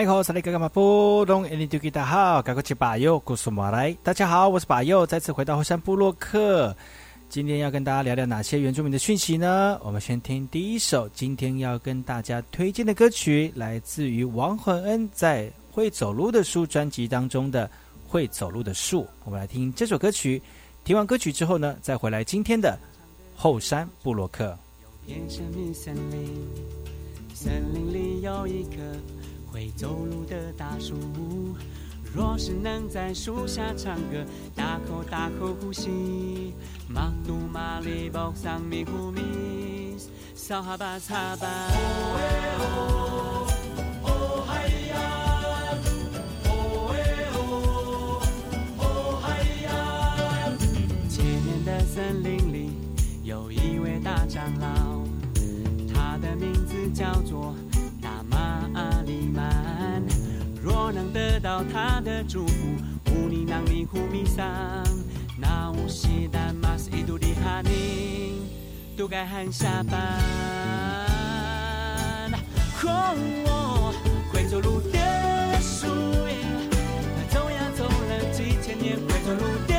哎，好，萨利格格马布隆，印尼多吉达好，赶快去把右，古苏马来。大家好，我是把右，再次回到后山部落克。今天要跟大家聊聊哪些原住民的讯息呢？我们先听第一首，今天要跟大家推荐的歌曲，来自于王焕恩在《会走路的树》专辑当中的《会走路的树》。我们来听这首歌曲。听完歌曲之后呢，再回来今天的后山部落克。森林里有一棵。会走路的大树，若是能在树下唱歌，大口大口呼吸，马杜马里包上米呼米，撒哈巴撒巴。哦，嗨呀，哦，嗨呀。千年的森林里有一位大长老，他的名字叫做。得到他的祝福，乌尼囊尼呼米桑，那乌西丹马斯伊杜里哈尼，都该喊下班。哦，会走路的树，走呀走了几千年，会走路的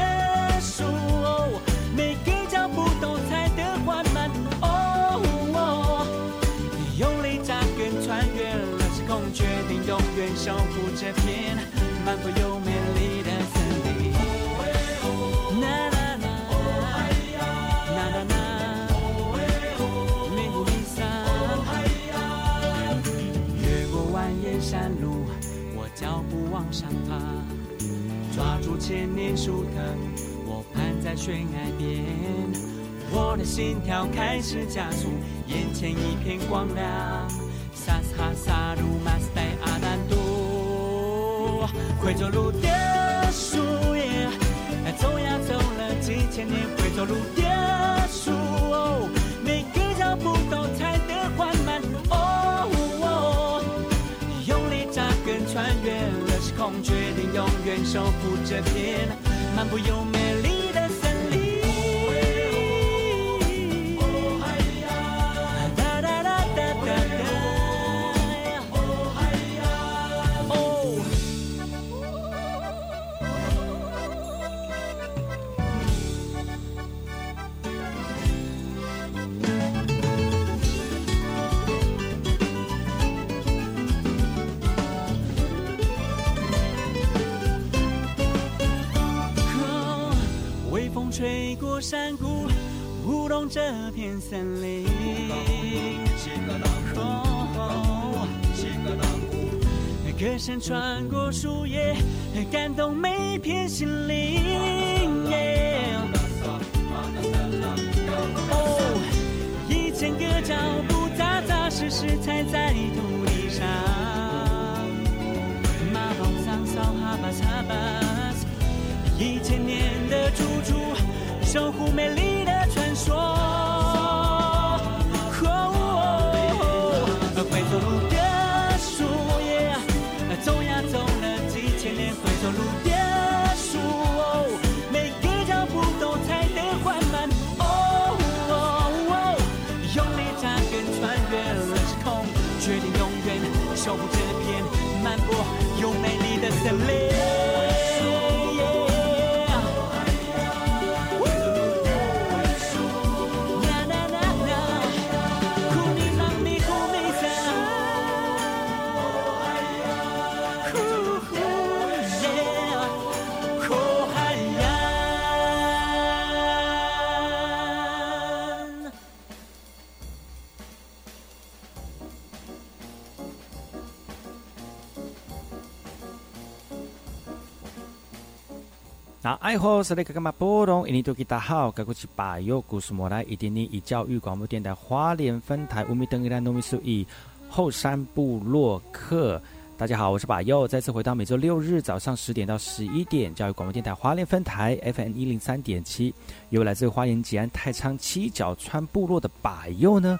守护。这片漫步又美丽的森林。越过蜿蜒山路，我脚步往上爬，抓住千年树藤，我攀在悬崖边，我的心跳开始加速，眼前一片光亮。萨斯哈萨鲁马斯代。回走路的树叶，走呀走了几千年。回走路的树，每个脚步都踩得缓慢。哦，用力扎根，穿越了时空，决定永远守护这片漫步又美丽。山谷，舞动这片森林。歌声穿过树叶，感动每片心灵。哦，一千个脚步扎扎实实踩在土地上。马宝桑扫哈巴萨巴，一千年的住处。守护美丽的传说。爱好是那个干嘛波动？印尼多吉大好，该过去把右故事莫来，一点点以教育广播电台花莲分台五米等一兰农民数一后山部落客。大家好，我是把佑，再次回到每周六日早上十点到十一点，教育广播电台花莲分台 FM 一零三点七，由来自花莲吉安太仓七角川部落的把佑呢，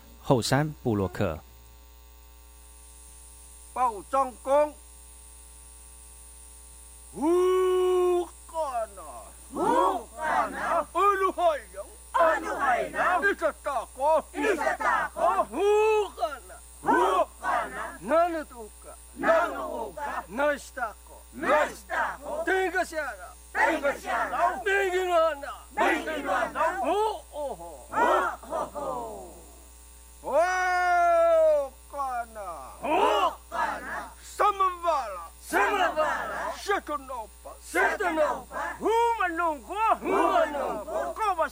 后山布洛克。报张公，乌干呐，乌干呐，阿鲁海洋。阿努海南，一只大哥，一只大哥，哥，那是大哥，这个下了，这个下了，这个乱了，这个乱了，哦哦吼，哦吼吼，哦干呐，哦干呐，什么完了？什么完了？什么弄吧？什么弄吧？我们弄过，我们弄过，高把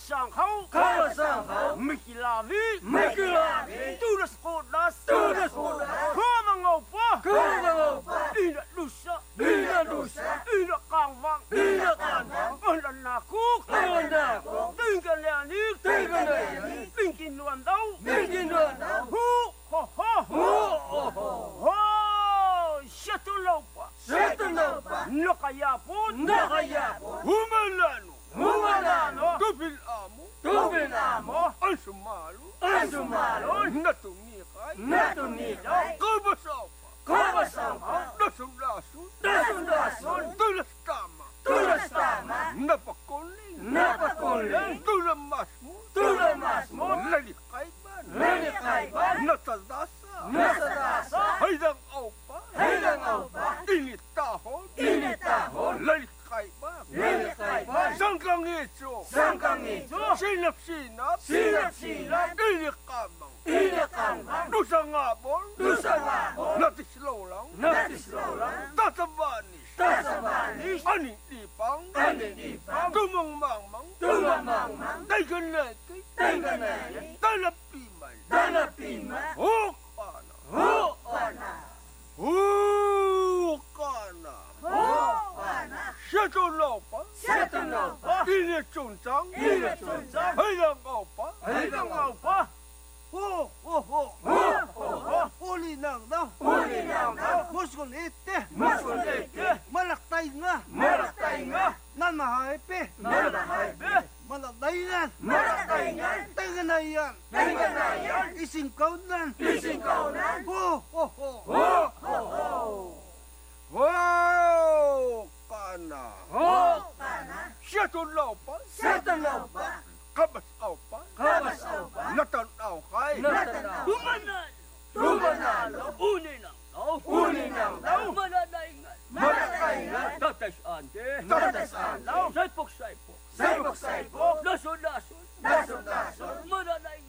Syatun laupa. Syatun laupa. Kabas on, Kabas aupa. Natan on, kai. Natan au. Humanal. Humanalo. Uninang lau. Uninang lau. Malalaingan. Malalaingan. Tatas ante. Tatas ante. Saipok saipok. Saipok saipok. Lason lason. Lason lason. Malalaingan.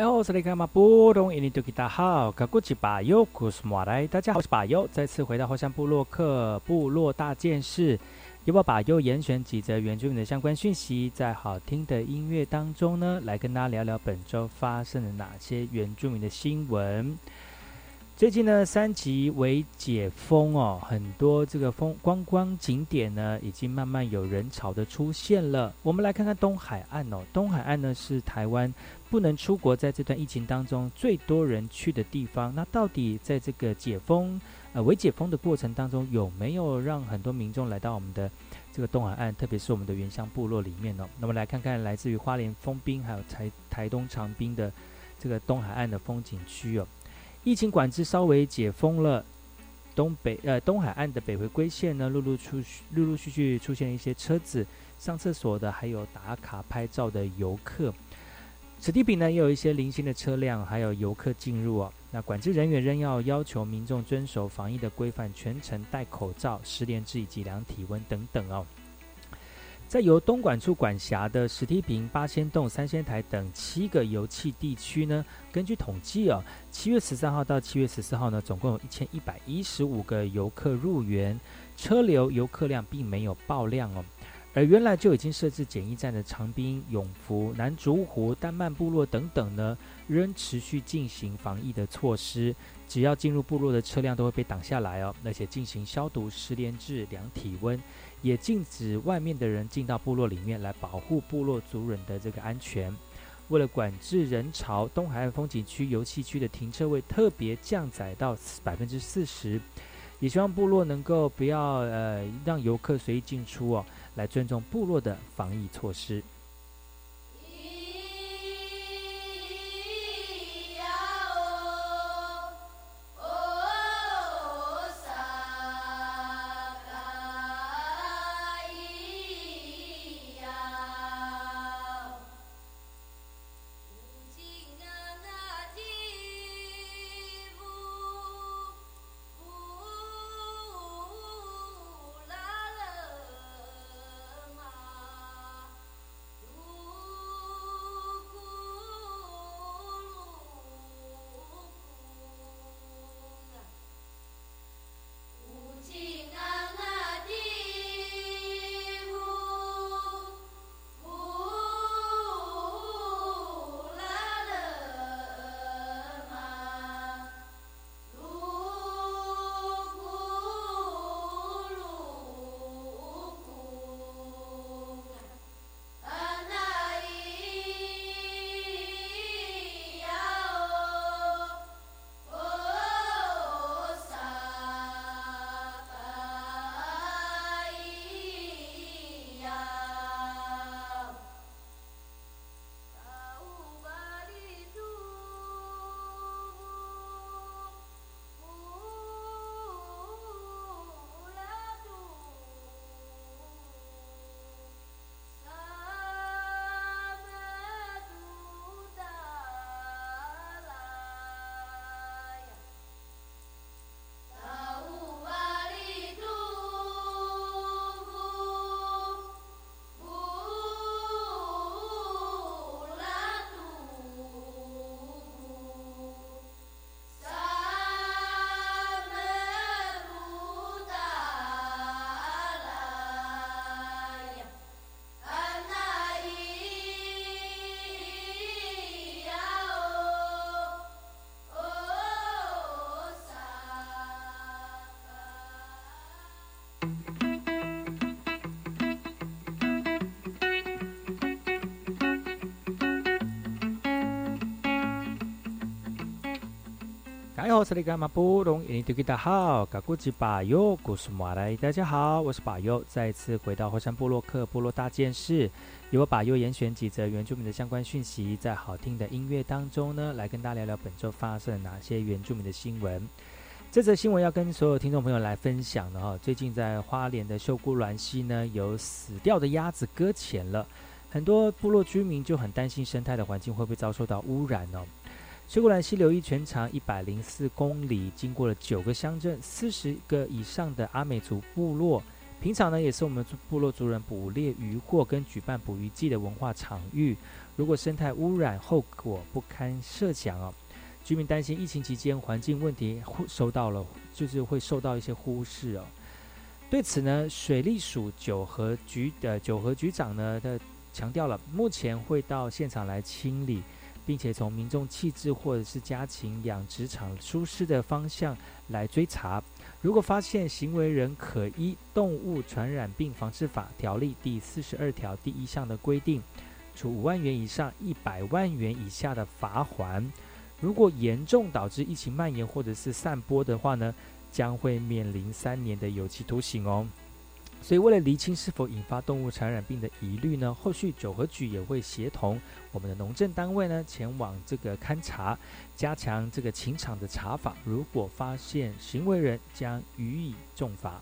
ho，我是雷卡马布隆，印尼多吉达好，卡古吉巴尤库斯马来，大家好，我是巴尤，再次回到后山部落克部落大件事，由我巴尤严选几则原住民的相关讯息，在好听的音乐当中呢，来跟大家聊聊本周发生了哪些原住民的新闻。最近呢，三级为解封哦，很多这个风观光景点呢，已经慢慢有人潮的出现了。我们来看看东海岸哦，东海岸呢是台湾不能出国，在这段疫情当中最多人去的地方。那到底在这个解封呃未解封的过程当中，有没有让很多民众来到我们的这个东海岸，特别是我们的原乡部落里面呢？那么来看看来自于花莲丰滨还有台台东长滨的这个东海岸的风景区哦。疫情管制稍微解封了，东北呃东海岸的北回归线呢，陆陆续陆陆续续出现一些车子上厕所的，还有打卡拍照的游客。此地比呢也有一些零星的车辆，还有游客进入哦。那管制人员仍要要求民众遵守防疫的规范，全程戴口罩、十连制以及量体温等等哦。在由东莞处管辖的石梯坪、八仙洞、三仙台等七个油气地区呢，根据统计哦，七月十三号到七月十四号呢，总共有一千一百一十五个游客入园，车流游客量并没有爆量哦。而原来就已经设置检疫站的长滨、永福、南竹湖、丹曼部落等等呢，仍持续进行防疫的措施。只要进入部落的车辆都会被挡下来哦，而且进行消毒、十连制、量体温。也禁止外面的人进到部落里面来保护部落族人的这个安全。为了管制人潮，东海岸风景区游戏区的停车位特别降载到百分之四十，也希望部落能够不要呃让游客随意进出哦，来尊重部落的防疫措施。哎呦，这里干嘛不懂？印尼土著好，嘎古吉巴尤，古苏马来，大家好，我是巴尤，再次回到火山部落克部落大件事，由我巴尤严选几则原住民的相关讯息，在好听的音乐当中呢，来跟大家聊聊本周发生了哪些原住民的新闻。这则新闻要跟所有听众朋友来分享的哈，最近在花莲的秀姑峦溪呢，有死掉的鸭子搁浅了，很多部落居民就很担心生态的环境会不会遭受到污染哦。水果兰溪流域全长一百零四公里，经过了九个乡镇、四十个以上的阿美族部落。平常呢，也是我们部落族人捕猎渔获跟举办捕鱼季的文化场域。如果生态污染，后果不堪设想哦。居民担心疫情期间环境问题会受到了，就是会受到一些忽视哦。对此呢，水利署九河局的九河局长呢，他强调了，目前会到现场来清理。并且从民众弃置或者是家禽养殖场疏失的方向来追查，如果发现行为人可依《动物传染病防治法》条例第四十二条第一项的规定，处五万元以上一百万元以下的罚款；如果严重导致疫情蔓延或者是散播的话呢，将会面临三年的有期徒刑哦。所以，为了厘清是否引发动物传染病的疑虑呢，后续九合局也会协同我们的农政单位呢，前往这个勘查，加强这个情场的查访。如果发现行为人，将予以重罚。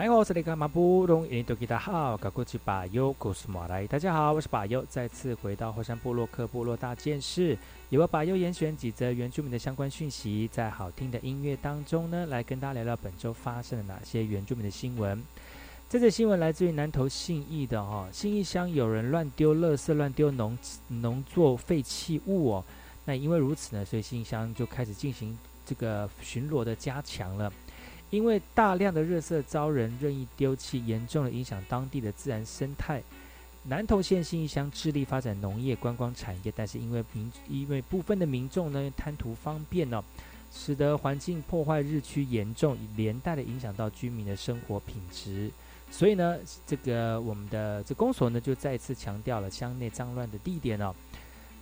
嗨，我是那个马布隆，印度吉他好，高过去巴尤古斯马来。大家好，我是巴尤，再次回到火山部落克部落大件事，由我巴尤严选几则原住民的相关讯息，在好听的音乐当中呢，来跟大家聊聊本周发生了哪些原住民的新闻。这则新闻来自于南投信义的哈，信义乡有人乱丢垃圾、乱丢农农作废弃物哦。那因为如此呢，所以信义乡就开始进行这个巡逻的加强了。因为大量的热色遭人任意丢弃，严重的影响当地的自然生态。南投县信义乡致力发展农业观光产业，但是因为民因为部分的民众呢贪图方便呢，使得环境破坏日趋严重，连带的影响到居民的生活品质。所以呢，这个我们的这公所呢就再次强调了乡内脏乱的地点哦。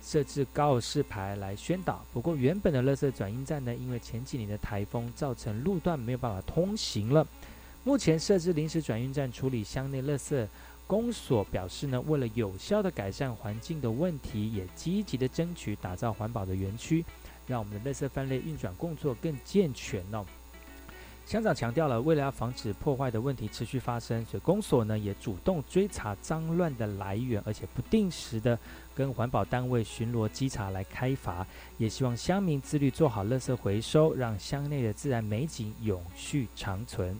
设置告示牌来宣导。不过，原本的垃圾转运站呢，因为前几年的台风造成路段没有办法通行了。目前设置临时转运站处理乡内垃圾，公所表示呢，为了有效的改善环境的问题，也积极的争取打造环保的园区，让我们的垃圾分类运转工作更健全哦。乡长强调了，为了要防止破坏的问题持续发生，所以公所呢也主动追查脏乱的来源，而且不定时的跟环保单位巡逻稽查来开罚，也希望乡民自律做好垃圾回收，让乡内的自然美景永续长存。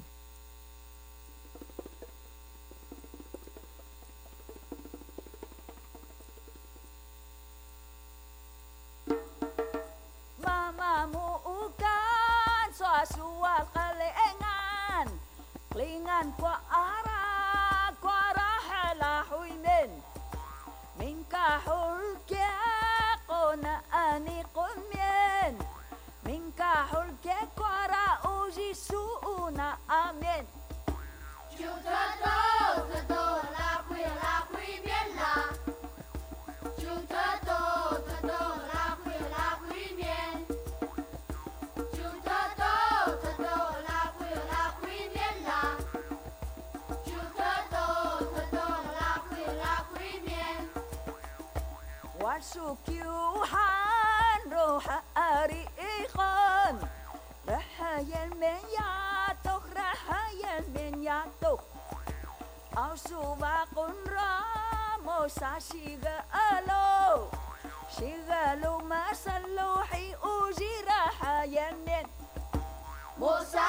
شوكيو حنروح أريخان رحايا المنياتوخ رحايا المنياتوخ أوسو باقون رامو ساشيغا ألو. شغالو ما صلوحي أوجي رحايا من. موسى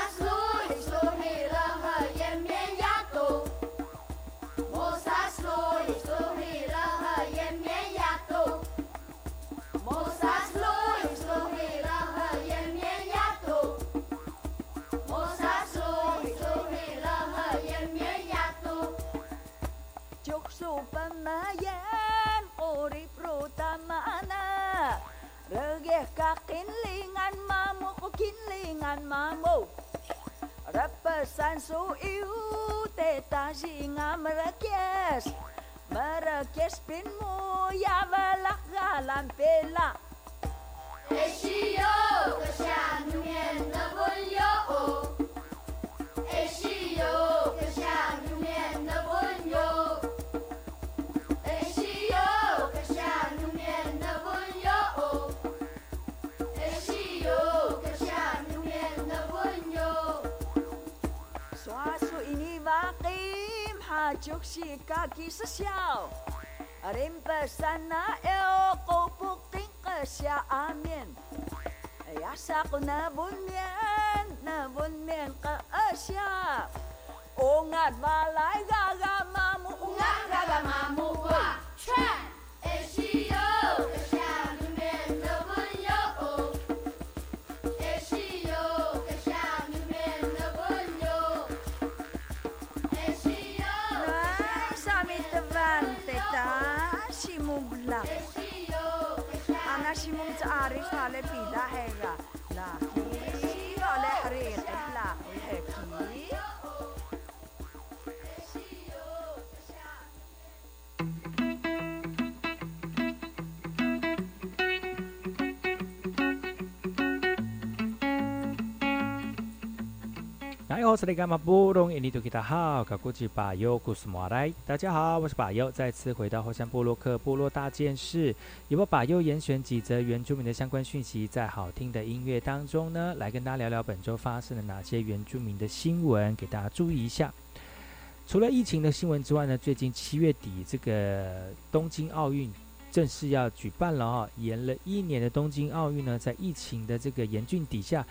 三杯啦。就是家己失效。Rimpasana eo kupukting kasya amin. Ayasa ko na bunyan, na bunyan ka asya. Ungat balay gagamamu, ungat gagamamu wa. Chan, eshi Aarish वाले पिज़्ज़ा है 哎，我是那个嘛布隆印尼多吉达好，卡古吉巴尤古斯马来。大家好，我是巴尤，再次回到后山部落克部落大件事。由我巴尤严选几则原住民的相关讯息，在好听的音乐当中呢，来跟大家聊聊本周发生了哪些原住民的新闻，给大家注意一下。除了疫情的新闻之外呢，最近七月底这个东京奥运正式要举办了啊，延了一年的东京奥运呢，在疫情的这个严峻底下。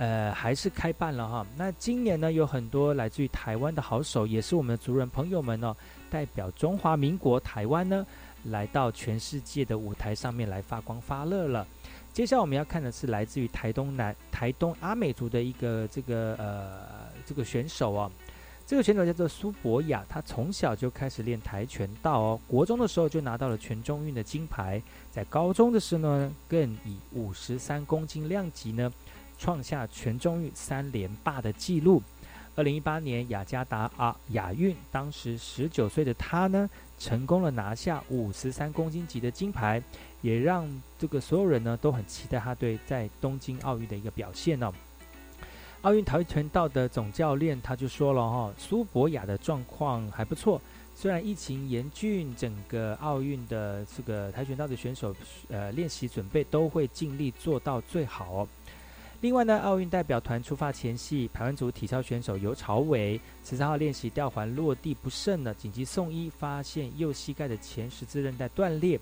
呃，还是开办了哈。那今年呢，有很多来自于台湾的好手，也是我们的族人朋友们哦，代表中华民国台湾呢，来到全世界的舞台上面来发光发热了。接下来我们要看的是来自于台东南台东阿美族的一个这个呃这个选手哦，这个选手叫做苏博雅，他从小就开始练跆拳道哦，国中的时候就拿到了全中运的金牌，在高中的时候呢，更以五十三公斤量级呢。创下全中运三连霸的纪录。二零一八年雅加达啊亚运，当时十九岁的他呢，成功了拿下五十三公斤级的金牌，也让这个所有人呢都很期待他对在东京奥运的一个表现呢。奥运跆拳道的总教练他就说了哈，苏博雅的状况还不错，虽然疫情严峻，整个奥运的这个跆拳道的选手呃练习准备都会尽力做到最好。另外呢，奥运代表团出发前夕，台湾组体操选手尤朝伟十三号练习吊环落地不慎呢，紧急送医，发现右膝盖的前十字韧带断裂。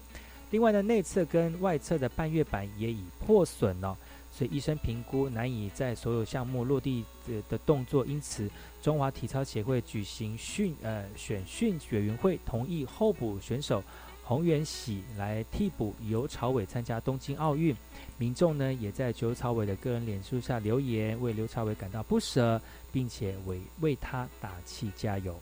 另外呢，内侧跟外侧的半月板也已破损了，所以医生评估难以在所有项目落地的的动作，因此中华体操协会举行训呃选训委员会同意候补选手。洪元喜来替补尤朝伟参加东京奥运，民众呢也在尤朝伟的个人脸书下留言，为刘朝伟感到不舍，并且为为他打气加油。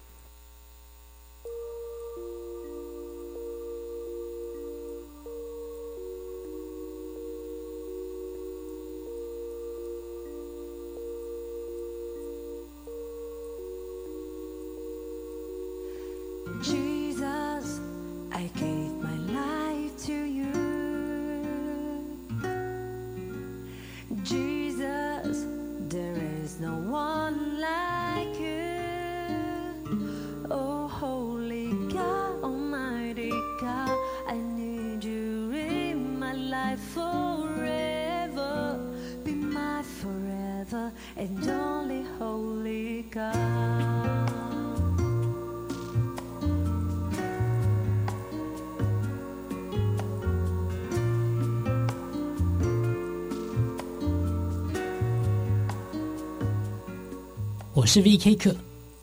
我是 VK 课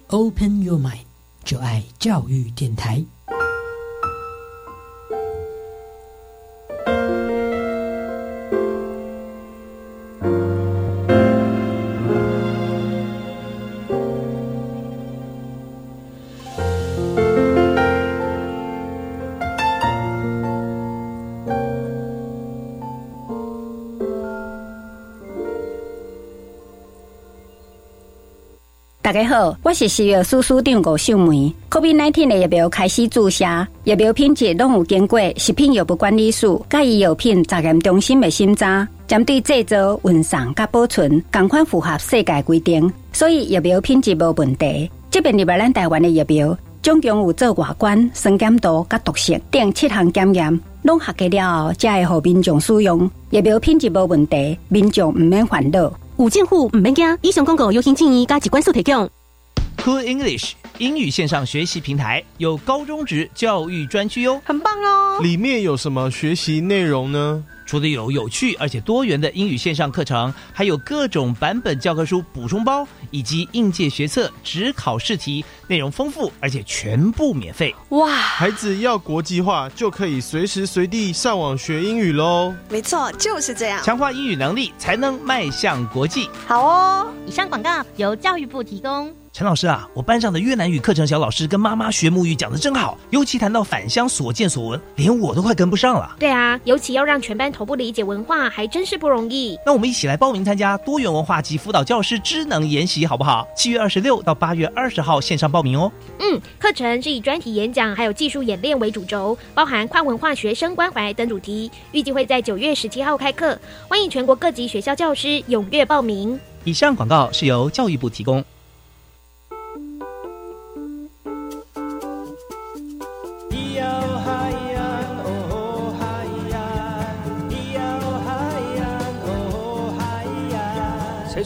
，Open Your Mind，就爱教育电台。大家好，我是食药署署长吴秀梅。COVID-19 的疫苗开始注射，疫苗品质拢有经过食品药物管理署、甲医药品查验中心的审查，针对制造、运送、甲保存，共款符合世界规定，所以疫苗品质无问题。这边入来咱台湾的疫苗，总共有做外观、酸碱度、甲毒性等七项检验，拢合格了后，才会互民众使用。疫苗品质无问题，民众毋免烦恼。五件户唔免惊，以上广告由行建议加机关所提供。Cool English 英语线上学习平台有高中职教育专区哟，很棒哦！里面有什么学习内容呢？除了有有趣而且多元的英语线上课程，还有各种版本教科书补充包，以及应届学测、只考试题，内容丰富而且全部免费。哇！孩子要国际化，就可以随时随地上网学英语喽。没错，就是这样，强化英语能力才能迈向国际。好哦！以上广告由教育部提供。陈老师啊，我班上的越南语课程小老师跟妈妈学母语讲的真好，尤其谈到返乡所见所闻，连我都快跟不上了。对啊，尤其要让全班同步理解文化，还真是不容易。那我们一起来报名参加多元文化及辅导教师智能研习，好不好？七月二十六到八月二十号线上报名哦。嗯，课程是以专题演讲还有技术演练为主轴，包含跨文化学生关怀等主题，预计会在九月十七号开课，欢迎全国各级学校教师踊跃报名。以上广告是由教育部提供。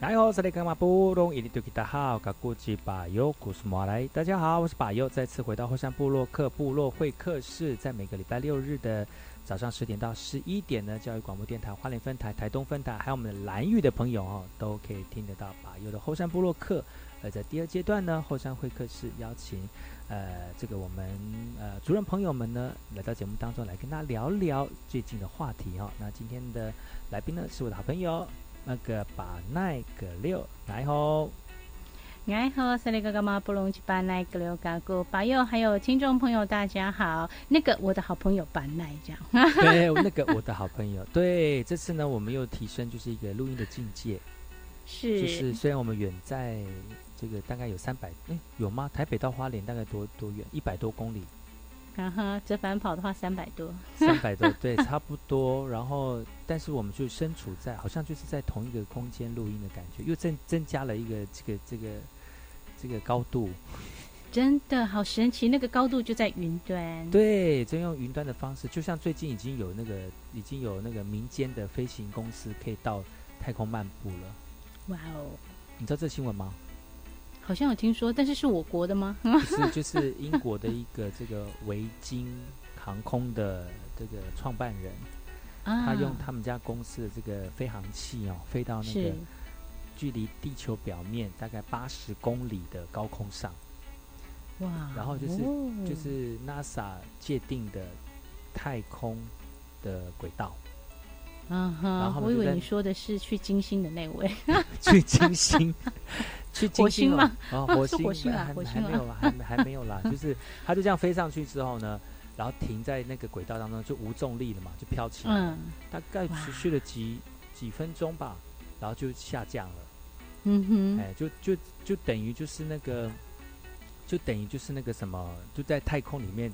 大家好，我是巴友，再次回到后山部落客部落会客室，在每个礼拜六日的早上十点到十一点呢，教育广播电台花莲分台、台东分台，还有我们的蓝屿的朋友哦，都可以听得到巴友的后山部落客。而在第二阶段呢，后山会客室邀请呃这个我们呃主任朋友们呢来到节目当中来跟大家聊聊最近的话题哈。那今天的来宾呢是我的好朋友。那个把奈个六来好，来好，塞利哥哥妈布隆吉巴奈格六嘎古巴友，还有听众朋友大家好，那个我的好朋友巴奈这样，对，那个我的好朋友，对，这次呢我们又提升就是一个录音的境界，是，就是虽然我们远在这个大概有三百，哎，有吗？台北到花莲大概多多远？一百多公里。然后折返跑的话，三百多，三百多，对，差不多。然后，但是我们就身处在，好像就是在同一个空间录音的感觉，又增增加了一个这个这个这个高度，真的好神奇。那个高度就在云端，对，就用云端的方式，就像最近已经有那个已经有那个民间的飞行公司可以到太空漫步了。哇哦，你知道这新闻吗？好像有听说，但是是我国的吗？不是，就是英国的一个这个维京航空的这个创办人，他用他们家公司的这个飞行器哦，飞到那个距离地球表面大概八十公里的高空上，哇！然后就是就是 NASA 界定的太空的轨道。嗯哼，我以为你说的是去金星的那位，去金星。去火星吗？啊，火星火星还还没有，还还没有啦。就是他就这样飞上去之后呢，然后停在那个轨道当中，就无重力了嘛，就飘起来。嗯，大概持续了几几分钟吧，然后就下降了。嗯哼，哎，就就就等于就是那个，就等于就是那个什么，就在太空里面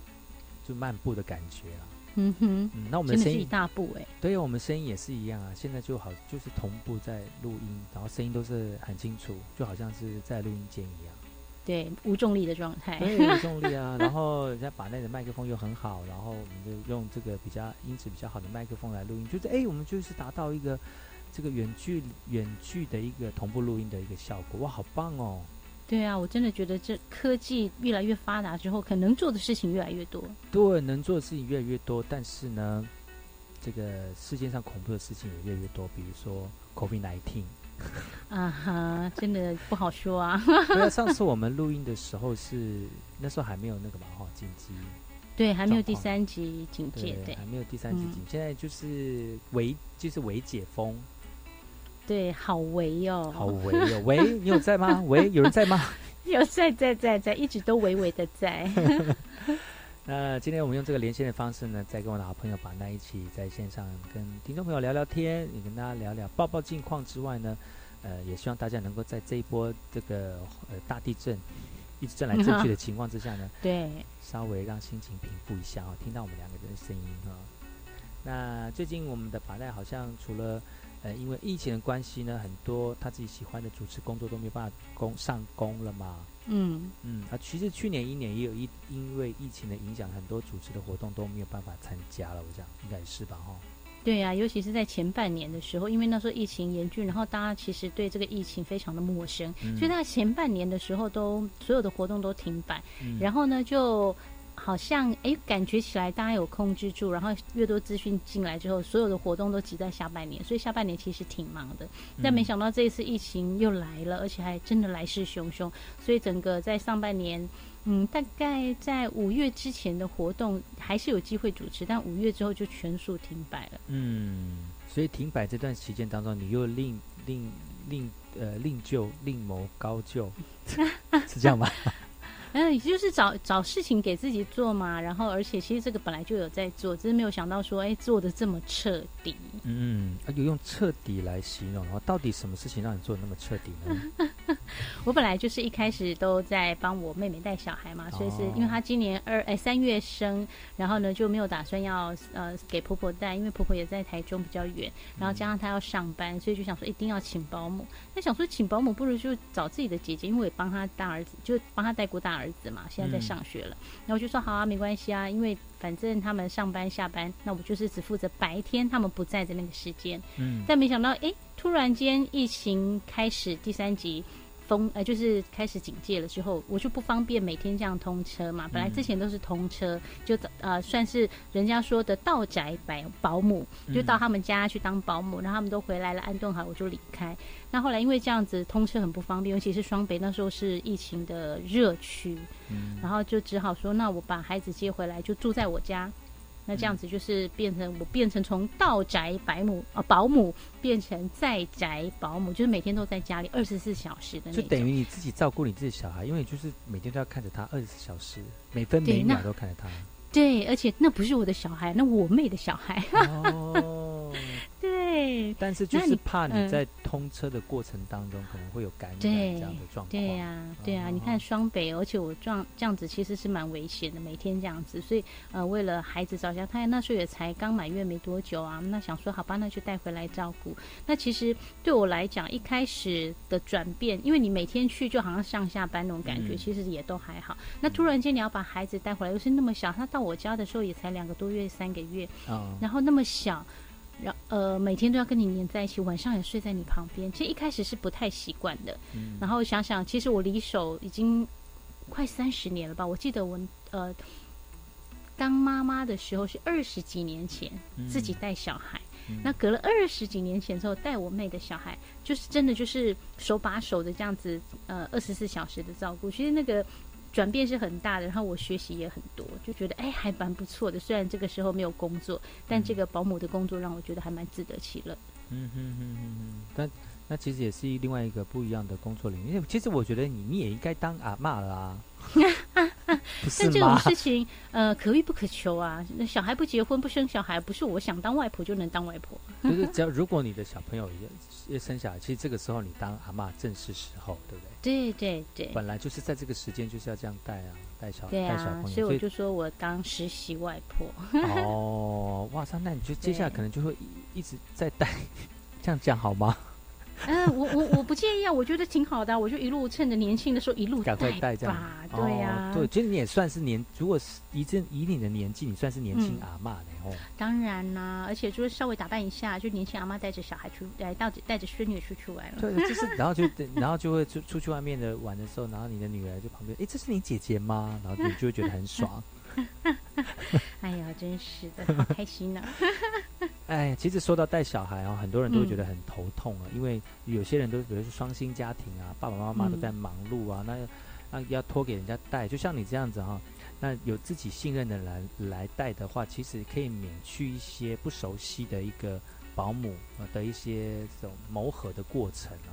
就漫步的感觉了。嗯哼，嗯，那我们的声音一大步哎，对，我们声音也是一样啊。现在就好，就是同步在录音，然后声音都是很清楚，就好像是在录音间一样。对，无重力的状态。对，无重力啊。然后人家把那个麦克风又很好，然后我们就用这个比较音质比较好的麦克风来录音，就是哎，我们就是达到一个这个远距远距的一个同步录音的一个效果。哇，好棒哦！对啊，我真的觉得这科技越来越发达之后，可能做的事情越来越多。对，能做的事情越来越多，但是呢，这个世界上恐怖的事情也越来越多，比如说 COVID nineteen。啊哈，真的不好说啊。对啊，上次我们录音的时候是那时候还没有那个嘛哈紧急。对，还没有第三级警戒，对，还没有第三级警戒，现在就是围就是围解封。对，好围哦，好围哦，喂，你有在吗？喂，有人在吗？有在在在在，一直都微微的在。那今天我们用这个连线的方式呢，再跟我的好朋友把那一起在线上跟听众朋友聊聊天，也跟大家聊聊报报近况之外呢，呃，也希望大家能够在这一波这个呃大地震一直震来震去的情况之下呢，对，稍微让心情平复一下哦，听到我们两个人的声音啊。那最近我们的把奈好像除了呃，因为疫情的关系呢，很多他自己喜欢的主持工作都没有办法工上工了嘛。嗯嗯，啊，其实去年一年也有一因为疫情的影响，很多主持的活动都没有办法参加了。我想应该是吧，哈。对呀，尤其是在前半年的时候，因为那时候疫情严峻，然后大家其实对这个疫情非常的陌生，所以大家前半年的时候都所有的活动都停摆，然后呢就。好像哎，感觉起来大家有控制住，然后越多资讯进来之后，所有的活动都挤在下半年，所以下半年其实挺忙的。但没想到这一次疫情又来了，而且还真的来势汹汹，所以整个在上半年，嗯，大概在五月之前的活动还是有机会主持，但五月之后就全数停摆了。嗯，所以停摆这段期间当中，你又另另另呃另就另谋高就，是这样吗？嗯，就是找找事情给自己做嘛，然后而且其实这个本来就有在做，只是没有想到说，哎，做的这么彻底。嗯，有用彻底来形容，然后到底什么事情让你做的那么彻底呢？我本来就是一开始都在帮我妹妹带小孩嘛，所以是因为她今年二哎三月生，然后呢就没有打算要呃给婆婆带，因为婆婆也在台中比较远，然后加上她要上班，所以就想说一定要请保姆。那想说请保姆不如就找自己的姐姐，因为我也帮她大儿子，就帮她带过大儿子嘛，现在在上学了。然后我就说好啊，没关系啊，因为反正他们上班下班，那我就是只负责白天他们不在的那个时间。嗯，但没想到哎，突然间疫情开始第三集。封呃，就是开始警戒了之后，我就不方便每天这样通车嘛。本来之前都是通车，就呃算是人家说的道宅保保姆，就到他们家去当保姆，然后他们都回来了，安顿好我就离开。那后来因为这样子通车很不方便，尤其是双北那时候是疫情的热区，然后就只好说，那我把孩子接回来，就住在我家。那这样子就是变成我变成从道宅保姆啊保姆变成在宅保姆，就是每天都在家里二十四小时的那就等于你自己照顾你自己小孩，因为就是每天都要看着他二十四小时，每分每秒都看着他。对，而且那不是我的小孩，那我妹的小孩。哦，对。但是就是怕你在通车的过程当中可能会有感染这样的状况。对呀，对呀。你看双北，而且我撞这样子其实是蛮危险的，每天这样子。所以呃，为了孩子着想，他那时候也才刚满月没多久啊。那想说好吧，那就带回来照顾。那其实对我来讲，一开始的转变，因为你每天去就好像上下班那种感觉，其实也都还好。那突然间你要把孩子带回来，又是那么小，他到。我家的时候也才两个多月、三个月，然后那么小，然呃每天都要跟你黏在一起，晚上也睡在你旁边。其实一开始是不太习惯的，然后想想，其实我离手已经快三十年了吧。我记得我呃当妈妈的时候是二十几年前自己带小孩，那隔了二十几年前之后带我妹的小孩，就是真的就是手把手的这样子，呃二十四小时的照顾。其实那个。转变是很大的，然后我学习也很多，就觉得哎还蛮不错的。虽然这个时候没有工作，但这个保姆的工作让我觉得还蛮自得其乐。嗯哼哼哼哼，但那其实也是另外一个不一样的工作领域。其实我觉得你你也应该当阿妈啦。但这种事情，呃，可遇不可求啊。那小孩不结婚不生小孩，不是我想当外婆就能当外婆。就是只要如果你的小朋友也也生小孩，其实这个时候你当阿妈正是时候，对不对？对对对。本来就是在这个时间就是要这样带啊，带小带小朋友。所以我就说我当实习外婆。哦，哇塞，那你就接下来 可能就会一直在带，这样讲好吗？嗯，我我我不介意啊，我觉得挺好的，我就一路趁着年轻的时候一路赶快带这样，对呀，对，其实你也算是年，如果是以这以你的年纪，你算是年轻阿妈的哦。当然啦，而且就是稍微打扮一下，就年轻阿妈带着小孩出来，带着带着孙女出去玩了。对，就是 然后就然后就会出出去外面的玩的时候，然后你的女儿就旁边，哎，这是你姐姐吗？然后你就会觉得很爽。哎呀，真是的，好开心呢！哎，其实说到带小孩啊，很多人都会觉得很头痛啊，因为有些人都比如说双薪家庭啊，爸爸妈妈都在忙碌啊，那那要托给人家带，就像你这样子哈，那有自己信任的人来带的话，其实可以免去一些不熟悉的一个保姆的一些这种磨合的过程啊，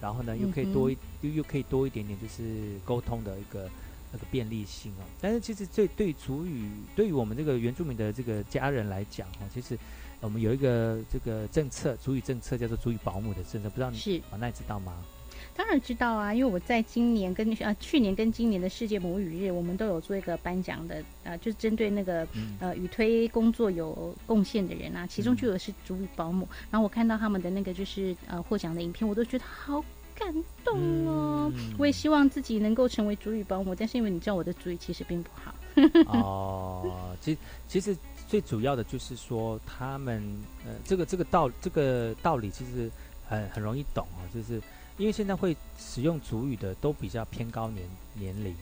然后呢，又可以多一又又可以多一点点就是沟通的一个。那个便利性哦，但是其实这对主语对于我们这个原住民的这个家人来讲哦，其实我们有一个这个政策，主语政策叫做主语保姆的政策，不知道你是啊，那你知道吗？当然知道啊，因为我在今年跟呃去年跟今年的世界母语日，我们都有做一个颁奖的呃，就是针对那个呃语推工作有贡献的人啊，其中就有是主语保姆，然后我看到他们的那个就是呃获奖的影片，我都觉得好。感动哦！我也希望自己能够成为主语保姆，但是因为你知道我的主语其实并不好。哦，其实其实最主要的就是说，他们呃，这个这个道这个道理其实很很容易懂哦，就是因为现在会使用主语的都比较偏高年年龄，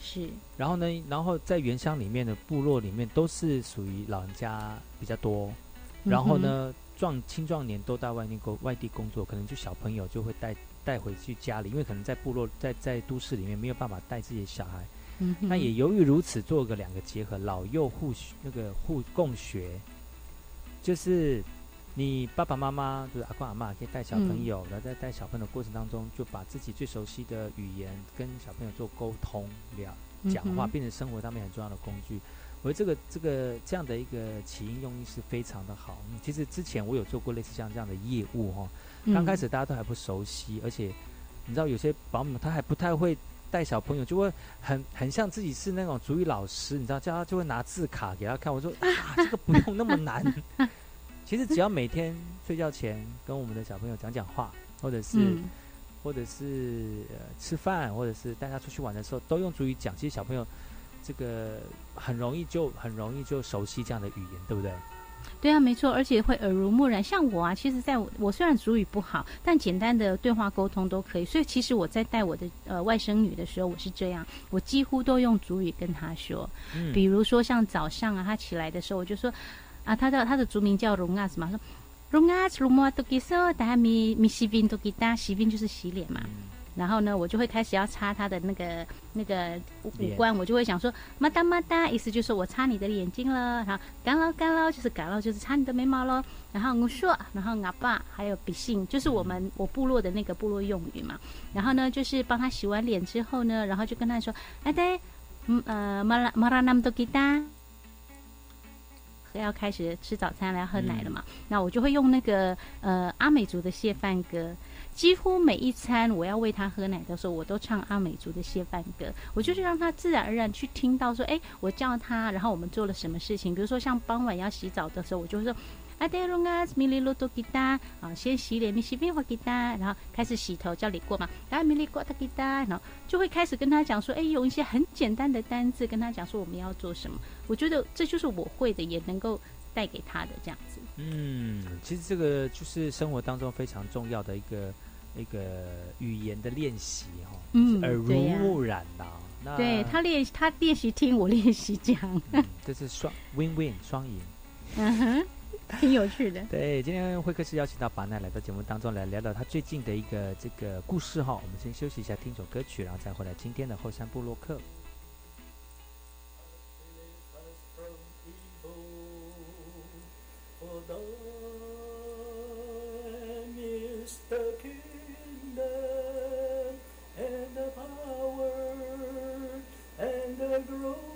是。然后呢，然后在原乡里面的部落里面都是属于老人家比较多，然后呢，壮青壮年都在外面工外地工作，可能就小朋友就会带。带回去家里，因为可能在部落、在在都市里面没有办法带自己的小孩，那也由于如此，做个两个结合，老幼互那个互共学，就是你爸爸妈妈就是阿公阿妈可以带小朋友，然后在带小朋友的过程当中，就把自己最熟悉的语言跟小朋友做沟通了讲话，变成生活上面很重要的工具。我觉得这个这个这样的一个起因用意是非常的好。嗯其实之前我有做过类似像这样的业务哈、嗯刚开始大家都还不熟悉，而且你知道有些保姆他还不太会带小朋友，就会很 很像自己是那种主语老师，你知道，叫他就会拿字卡给他看。我说 啊，这个不用那么难。其实只要每天睡觉前跟我们的小朋友讲讲话，或者是、嗯或者是呃吃饭，或者是带他出去玩的时候，都用主语讲。其实小朋友这个很容易就很容易就熟悉这样的语言，对不对？对啊，没错，而且会耳濡目染。像我啊，其实在我我虽然主语不好，但简单的对话沟通都可以。所以其实我在带我的呃外甥女的时候，我是这样，我几乎都用主语跟她说。嗯比如说像早上啊，她起来的时候，我就说啊，她的她的族名叫荣阿斯嘛，说荣阿斯鲁莫多吉索，大家咪咪洗宾多吉达，洗宾就是洗脸嘛。然后呢，我就会开始要擦他的那个那个五官，我就会想说嘛哒嘛哒，意思就是我擦你的眼睛了。然后干捞干捞就是干捞，就是擦你的眉毛喽。然后我说，然后阿爸还有比信，就是我们我部落的那个部落用语嘛。然后呢，就是帮他洗完脸之后呢，然后就跟他说，哎对，嗯呃马拉马拉南多吉达。要开始吃早餐了，要喝奶了嘛？那我就会用那个呃阿美族的谢饭歌，几乎每一餐我要喂他喝奶的时候，我都唱阿美族的谢饭歌。我就是让他自然而然去听到说，哎，我叫他，然后我们做了什么事情。比如说像傍晚要洗澡的时候，我就会说。阿德隆啊，米里罗多吉达啊，先洗脸，米洗面花吉达，然后开始洗头，叫理过嘛，然后米利过他吉达，然后就会开始跟他讲说，哎，用一些很简单的单字跟他讲说我们要做什么。我觉得这就是我会的，也能够带给他的这样子。嗯，其实这个就是生活当中非常重要的一个一个语言的练习哈、哦，嗯耳濡目染呐、那对他练习他练习听，我练习讲，嗯这是双 win win 双赢。嗯哼，挺有趣的。对，今天会客室邀请到巴奈来到节目当中来聊聊他最近的一个这个故事哈。我们先休息一下，听首歌曲，然后再回来今天的后山部落客。the road.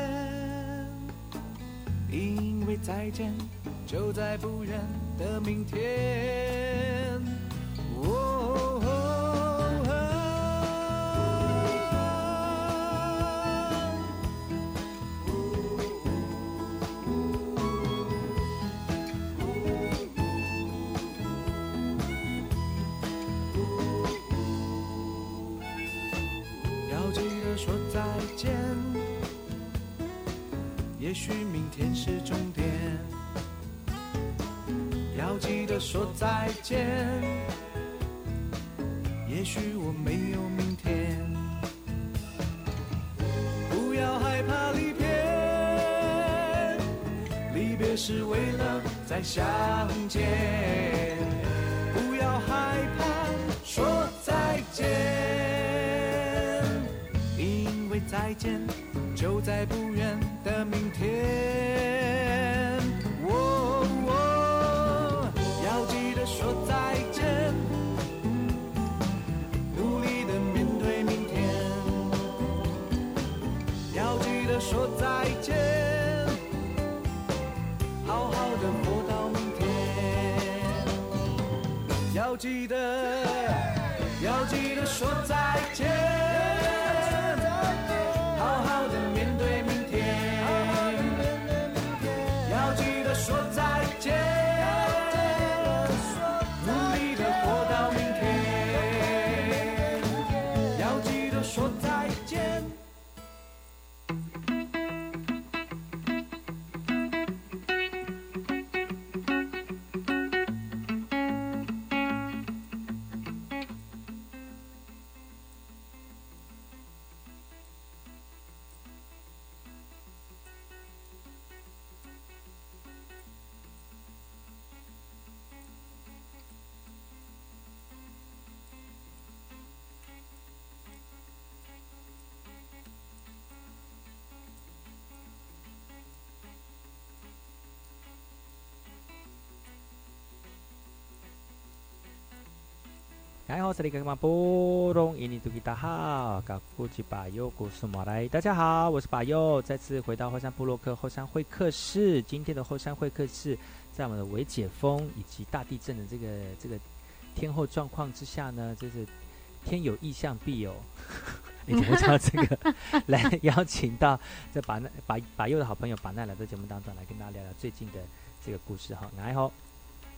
因为再见就在不远的明天。也许我没有明天，不要害怕离别，离别是为了再相见。不要害怕说再见，因为再见就在不远的明天。记得，要记得说再见，哎，好，这里干嘛波隆印尼图吉达好，嘎古吉巴尤古苏马来，大家好，我是巴尤，再次回到后山部落克后山会客室。今天的后山会客室，在我们的微解封以及大地震的这个这个天后状况之下呢，就是天有异象必有。你怎么知道这个？来邀请到这把那把把右的好朋友把奈来到节目当中来跟大家聊聊最近的这个故事哈。来好。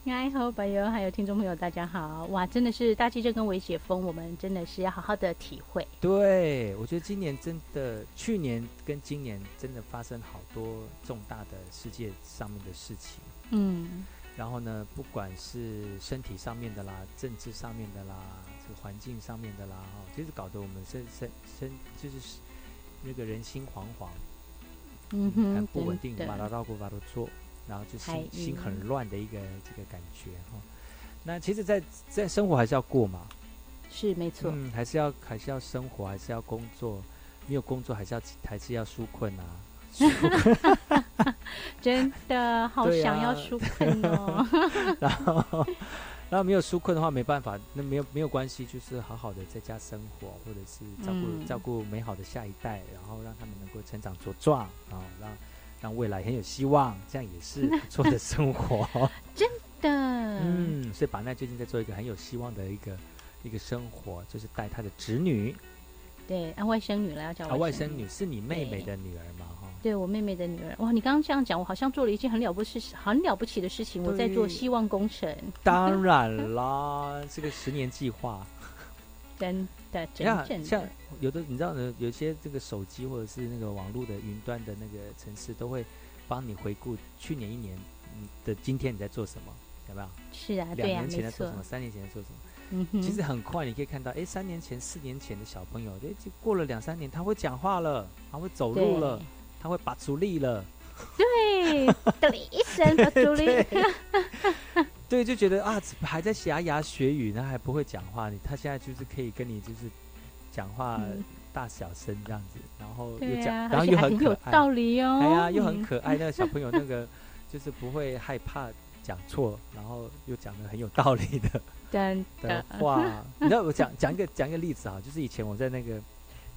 哎好，白友还有听众朋友，大家好！哇，真的是大地震跟微解封，我们真的是要好好的体会。对，我觉得今年真的，去年跟今年真的发生好多重大的世界上面的事情。嗯，然后呢，不管是身体上面的啦，政治上面的啦，这个环境上面的啦，哈，就是搞得我们身身身就是那个人心惶惶，嗯哼，很不稳定，马拉绕过马都做。然后就心心很乱的一个这个感觉哈。那其实在，在生活还是要过嘛，是没错。嗯，还是要还是要生活，还是要工作，没有工作还是要还是要纾困啊。真的好想要啊纾困哦。然后，然后没有纾困的话，没办法，那没有没有关系，就是好好的在家生活，或者是照顾、嗯照顾美好的下一代，然后让他们能够成长茁壮，啊，让让未来很有希望，这样也是 不错的生活。真的，嗯，所以把奈最近在做一个很有希望的一个一个生活，就是带他的侄女，对，啊，外甥女了，要叫啊，外甥甥女是你妹妹的女儿嘛，哈。对我妹妹的女儿，哇！你刚刚这样讲，我好像做了一件很了不起、很了不起的事情。我在做希望工程，当然啦，这个十年计划。真的真像正像，有的你知道呢，有些这个手机或者是那个网络的云端的那个城市都会帮你回顾去年一年嗯的今天你在做什么，有没有？是啊，两年前在做什么？，三年前在做什么？嗯，其实很快，你可以看到，哎，三年前、四年前的小朋友，哎，就过了两三年，他会讲话了，他会走路了，他会把主力了，对，的一声的助力，对，就觉得啊，还在牙牙学语，那还不会讲话，你他现在就是可以跟你就是讲话嗯大小声这样子，然后又讲，啊，然后又很可爱，道理哦。哎呀，又很嗯可爱，那个小朋友 那个就是不会害怕讲错，然后又讲的很有道理的真的的话。你知道我讲讲一个讲一个例子啊，就是以前我在那个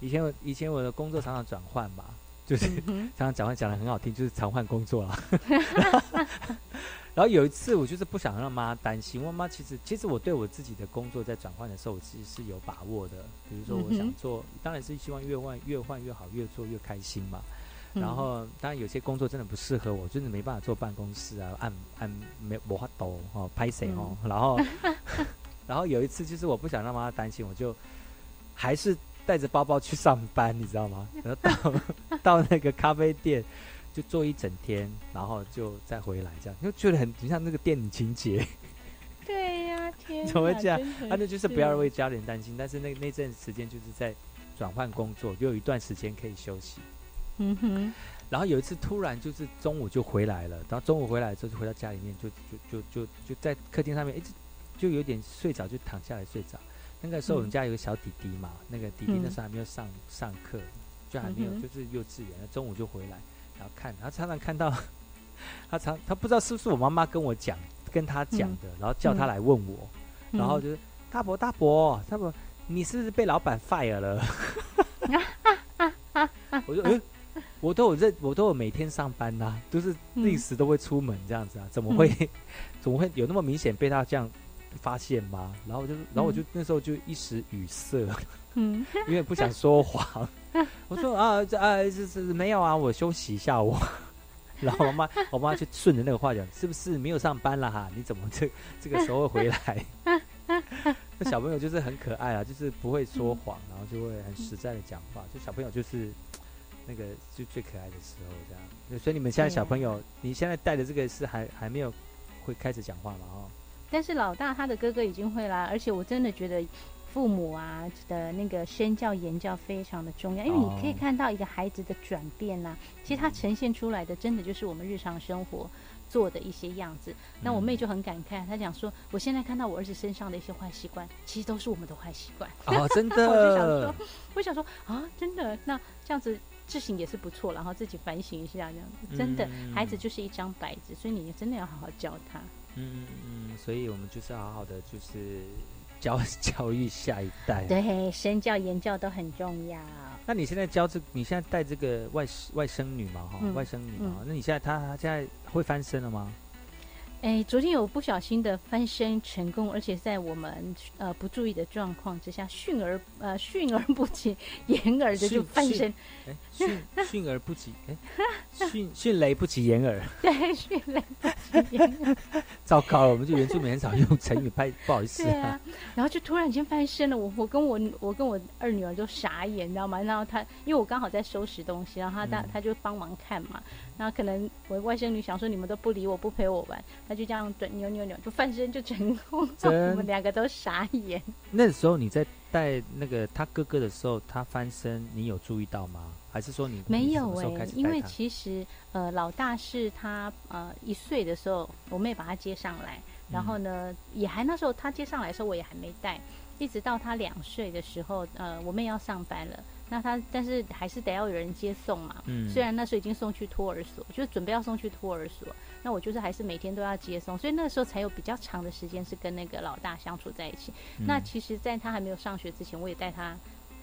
以前我以前我的工作常常转换嘛，就是嗯常常讲话讲的很好听，就是常换工作啦。然后有一次，我就是不想让妈担心。我妈其实，其实我对我自己的工作在转换的时候，我其实是有把握的。比如说，我想做，当然是希望越换越换越好，越做越开心嘛。嗯然后，当然有些工作真的不适合我，真的没办法坐办公室啊，按按没没法抖哦，拍谁哦。然后，然后有一次就是我不想让妈妈担心，我就还是带着包包去上班，你知道吗？然后到 到那个咖啡店就坐一整天，然后就再回来，这样就觉得很很像那个电影情节。对呀，天，怎么会这样啊，那就是不要为家人担心。但是那那阵时间就是在转换工作，就有一段时间可以休息。嗯哼，然后有一次突然就是中午就回来了，然后中午回来之后就回到家里面，就就就就就在客厅上面，一直就有点睡着，就躺下来睡着。那个时候我们嗯家有个小弟弟嘛，那个弟弟嗯那时候还没有上上课，就还没有就是幼稚园，那中午就回来，然后看，然后常常看到 他常他不知道是不是我妈妈跟我讲跟他讲的，然后叫他来问我，嗯。然后就是大伯大伯大伯，你是不是被老板 fire 了？我说，嗯，我都有认，我都有每天上班呐、都是定时都会出门这样子啊，怎么会、怎么会有那么明显被他这样发现吗？然后我就，然后我就那时候就一时语塞，嗯，因为不想说谎。我说啊，这啊，这是没有啊，我休息一下我。然后我妈，我妈就顺着那个话讲，是不是没有上班了哈？你怎么这这个时候回来？那小朋友就是很可爱啊，就是不会说谎，然后就会很实在的讲话。就小朋友就是那个就最可爱的时候，这样。所以你们现在小朋友，你现在带的这个是还还没有会开始讲话嘛？哦。但是老大他的哥哥已经会啦，而且我真的觉得父母啊的那个身教言教非常的重要，因为你可以看到一个孩子的转变呐，其实他呈现出来的真的就是我们日常生活做的一些样子。那我妹就很感慨，她讲说，我现在看到我儿子身上的一些坏习惯，其实都是我们的坏习惯。哦，真的。我就想说，我想说啊，真的，那这样子自省也是不错，然后自己反省一下，这样子，真的，孩子就是一张白纸，所以你真的要好好教他。嗯嗯，所以我们就是好好的，就是教 教育下一代。对，身教言教都很重要。那你现在教这，你现在带这个外外甥女嘛，哈，外甥女嘛，那你现在她她现在会翻身了吗？哎，昨天有不小心的翻身成功，而且在我们呃不注意的状况之下，迅而呃迅而不及掩耳的就翻身。哎，训训而不及，哎，迅迅雷不及掩耳。对，迅雷不及掩耳。糟糕了，我们就原住民很少用成语，拍不好意思。对啊，然后就突然间翻身了，我我跟我我跟我二女儿都傻眼，你知道吗？然后她因为我刚好在收拾东西，然后她她她就帮忙看嘛。然后可能我外甥女想说你们都不理我，不陪我玩，她就这样转扭扭扭，就翻身就成功，我们两个都傻眼。那时候你在带那个他哥哥的时候，他翻身，你有注意到吗？还是说你没有哎？因为其实呃，老大是他呃一岁的时候，我妹把他接上来，然后呢也还那时候他接上来的时候，我也还没带，一直到他两岁的时候，呃，我妹要上班了。那他，但是还是得要有人接送嘛。嗯。虽然那时候已经送去托儿所，就是准备要送去托儿所，那我就是还是每天都要接送，所以那时候才有比较长的时间是跟那个老大相处在一起。那其实，在他还没有上学之前，我也带他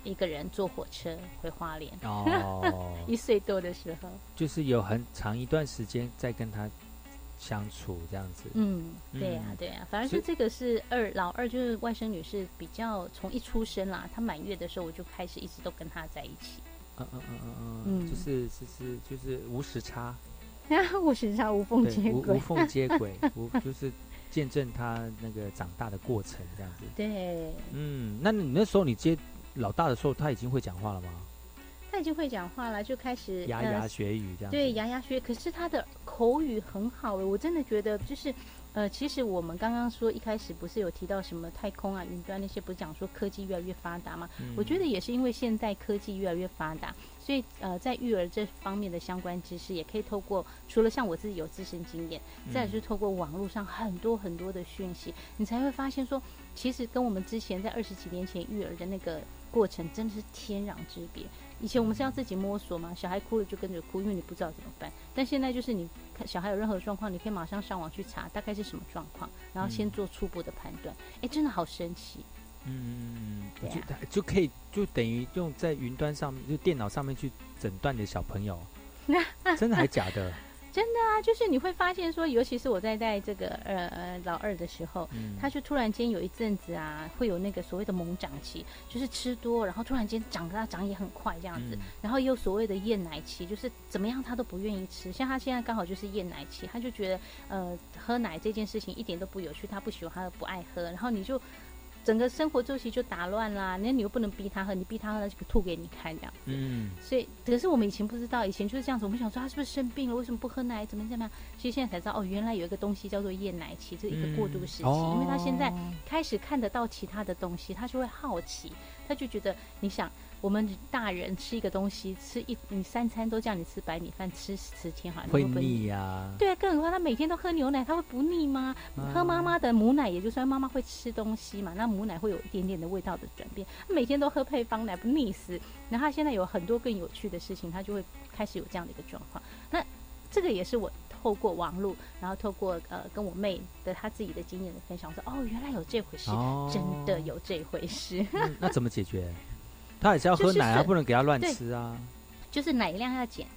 一个人坐火车回花莲。哦。一岁多的时候。就是有很长一段时间在跟他。相处这样子，嗯，对呀，对呀，反而是这个是二老二，就是外甥女是比较从一出生啦，她满月的时候我就开始一直都跟她在一起，嗯嗯嗯嗯嗯，就是就是就是无时差，无时差无缝接轨，无缝接轨，无就是见证他那个长大的过程这样子，对，嗯，那你那时候你接老大的时候，他已经会讲话了吗？他已经会讲话了，就开始牙牙学语这样。对，牙牙学，可是他的口语很好诶，我真的觉得就是，呃，其实我们刚刚说一开始不是有提到什么太空啊、云端那些，不是讲说科技越来越发达吗？我觉得也是因为现在科技越来越发达，所以呃，在育儿这方面的相关知识，也可以透过除了像我自己有自身经验，再就是透过网络上很多很多的讯息，你才会发现说，其实跟我们之前在二十几年前育儿的那个过程真的是天壤之别。以前我们是要自己摸索嘛，小孩哭了就跟着哭，因为你不知道怎么办。但现在就是你看小孩有任何状况，你可以马上上网去查大概是什么状况，然后先做初步的判断。哎，真的好神奇。嗯，就可以就等于用在云端上面，就电脑上面去诊断的小朋友，真的还假的？真的啊，就是你会发现说，尤其是我在带这个呃呃老二的时候，他就突然间有一阵子啊，会有那个所谓的猛长期，就是吃多，然后突然间长他长也很快这样子，然后又所谓的厌奶期，就是怎么样他都不愿意吃，像他现在刚好就是厌奶期，他就觉得呃喝奶这件事情一点都不有趣，他不喜欢，他不爱喝，然后你就。整个生活作息就打乱啦，那你又不能逼他喝，你逼他喝他就吐给你看这样。嗯，所以可是我们以前不知道，以前就是这样子。我们想说他是不是生病了？为什么不喝奶？怎么怎么样？其实现在才知道，哦，原来有一个东西叫做厌奶期，这是一个过渡时期。因为他现在开始看得到其他的东西，他就会好奇，他就觉得你想。我们大人吃一个东西，吃一你三餐都叫你吃白米饭，吃十天好像会腻呀。对啊，更何况他每天都喝牛奶，他会不腻吗？喝妈妈的母奶，也就算妈妈会吃东西嘛，那母奶会有一点点的味道的转变。每天都喝配方奶，不腻死。然后他现在有很多更有趣的事情，他就会开始有这样的一个状况。那这个也是我透过网络，然后透过呃跟我妹的她自己的经验的分享，说哦，原来有这回事，真的有这回事。那怎么解决？他也是要喝奶啊，不能给他乱吃啊。就是奶量要减，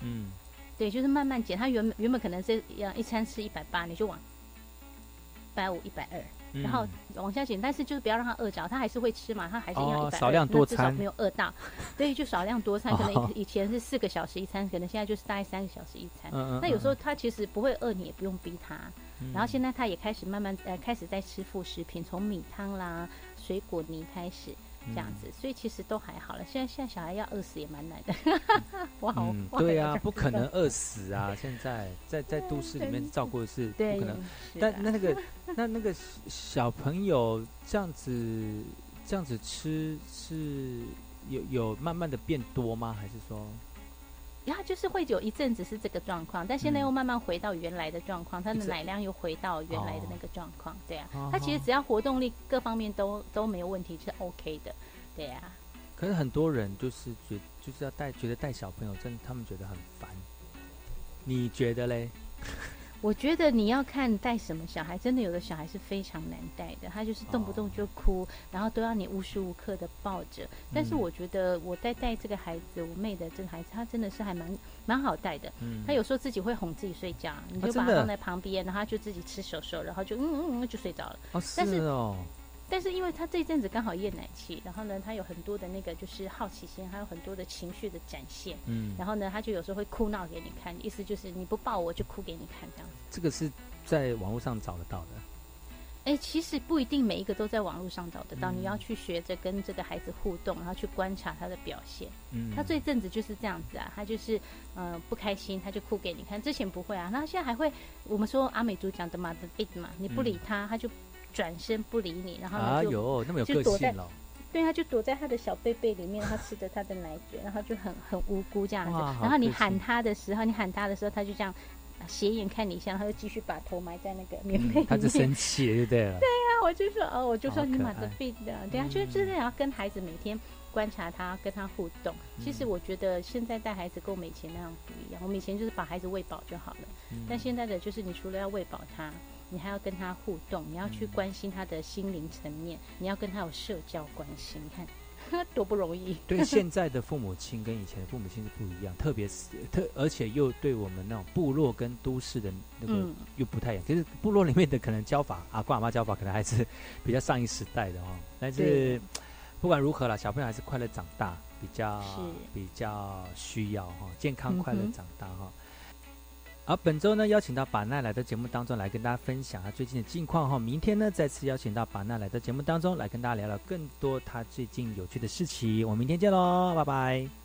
嗯，对，就是慢慢减。他原原本可能是要一餐吃一百八，你就往一百五、一百二，嗯然后往下减，但是就是不要让他饿着，他还是会吃嘛，他还是要一百、哦少量多餐至少没有饿到。对，就少量多餐，可能哦以以前是四个小时一餐，可能现在就是大概三个小时一餐。嗯嗯那有时候他其实不会饿，你也不用逼他。嗯然后现在他也开始慢慢呃开始在吃副食品，从米汤啦、水果泥开始。这样子，所以其实都还好了。现在现在小孩要饿死也蛮难的，我好，嗯，对啊，不可能饿死啊！现在在在都市里面照顾是不对可能，但那那个 那那个小朋友这样子这样子吃是有有慢慢的变多吗？还是说然后就是会有一阵子是这个状况，但现在嗯又慢慢回到原来的状况，它一直的奶量又回到原来的那个状况，对啊哦，它其实只要活动力各方面都都没有问题，是 OK 的，对啊。可是很多人就是觉就是要带，觉得带小朋友真的他们觉得很烦。你觉得嘞？我觉得你要看带什么小孩，真的有的小孩是非常难带的，他就是动不动就哭，然后都要你无时无刻的抱着。但是嗯我觉得我在带这个孩子，我妹的这个孩子，他真的是还蛮蛮好带的。嗯他有时候自己会哄自己睡觉，你就把他放在旁边，然后他就自己吃手手，然后就嗯嗯嗯就睡着了。哦，但是哦，但是因为他这一阵子刚好厌奶期，然后呢，他有很多的那个就是好奇心，还有很多的情绪的展现。嗯然后呢，他就有时候会哭闹给你看，意思就是你不抱我就哭给你看这样子。这个是在网络上找得到的。哎，其实不一定每一个都在网络上找得到，嗯你要去学着跟这个孩子互动，然后去观察他的表现。嗯他这一阵子就是这样子啊，他就是呃不开心，他就哭给你看。之前不会啊，那现在还会。我们说阿美族讲的嘛的 bit 嘛，你不理他，他就转身不理你，然后呢就啊哟，那么有个就躲在。对，他就躲在他的小被被里面，他吃着他的奶嘴，然后就很很无辜这样子然后你喊他的时候，你喊他的时候，他就这样啊斜眼看你一下，然后又继续把头埋在那个棉被里面。嗯他就生气了，就对了。对呀、我就说哦，我就说你买的爱病的，对啊，就是真的要跟孩子每天观察他，跟他互动。其嗯实我觉得现在带孩子跟我们以前那样不一样，我们以前就是把孩子喂饱就好了，嗯但现在的就是你除了要喂饱他。你还要跟他互动，你要去关心他的心灵层面，你要跟他有社交关系，你看 多不容易。对现在的父母亲跟以前的父母亲是不一样，特别是特，而且又对我们那种部落跟都市的那个嗯又不太一样。就是部落里面的可能教法，阿公阿妈教法可能还是比较上一时代的哦。但是不管如何啦，小朋友还是快乐长大，比较是比较需要哈，健康快乐长大哈。好本周呢，邀请到把奈来到节目当中来跟大家分享他最近的近况哈。明天呢，再次邀请到把奈来到节目当中来跟大家聊聊更多他最近有趣的事情。我们明天见喽，拜拜。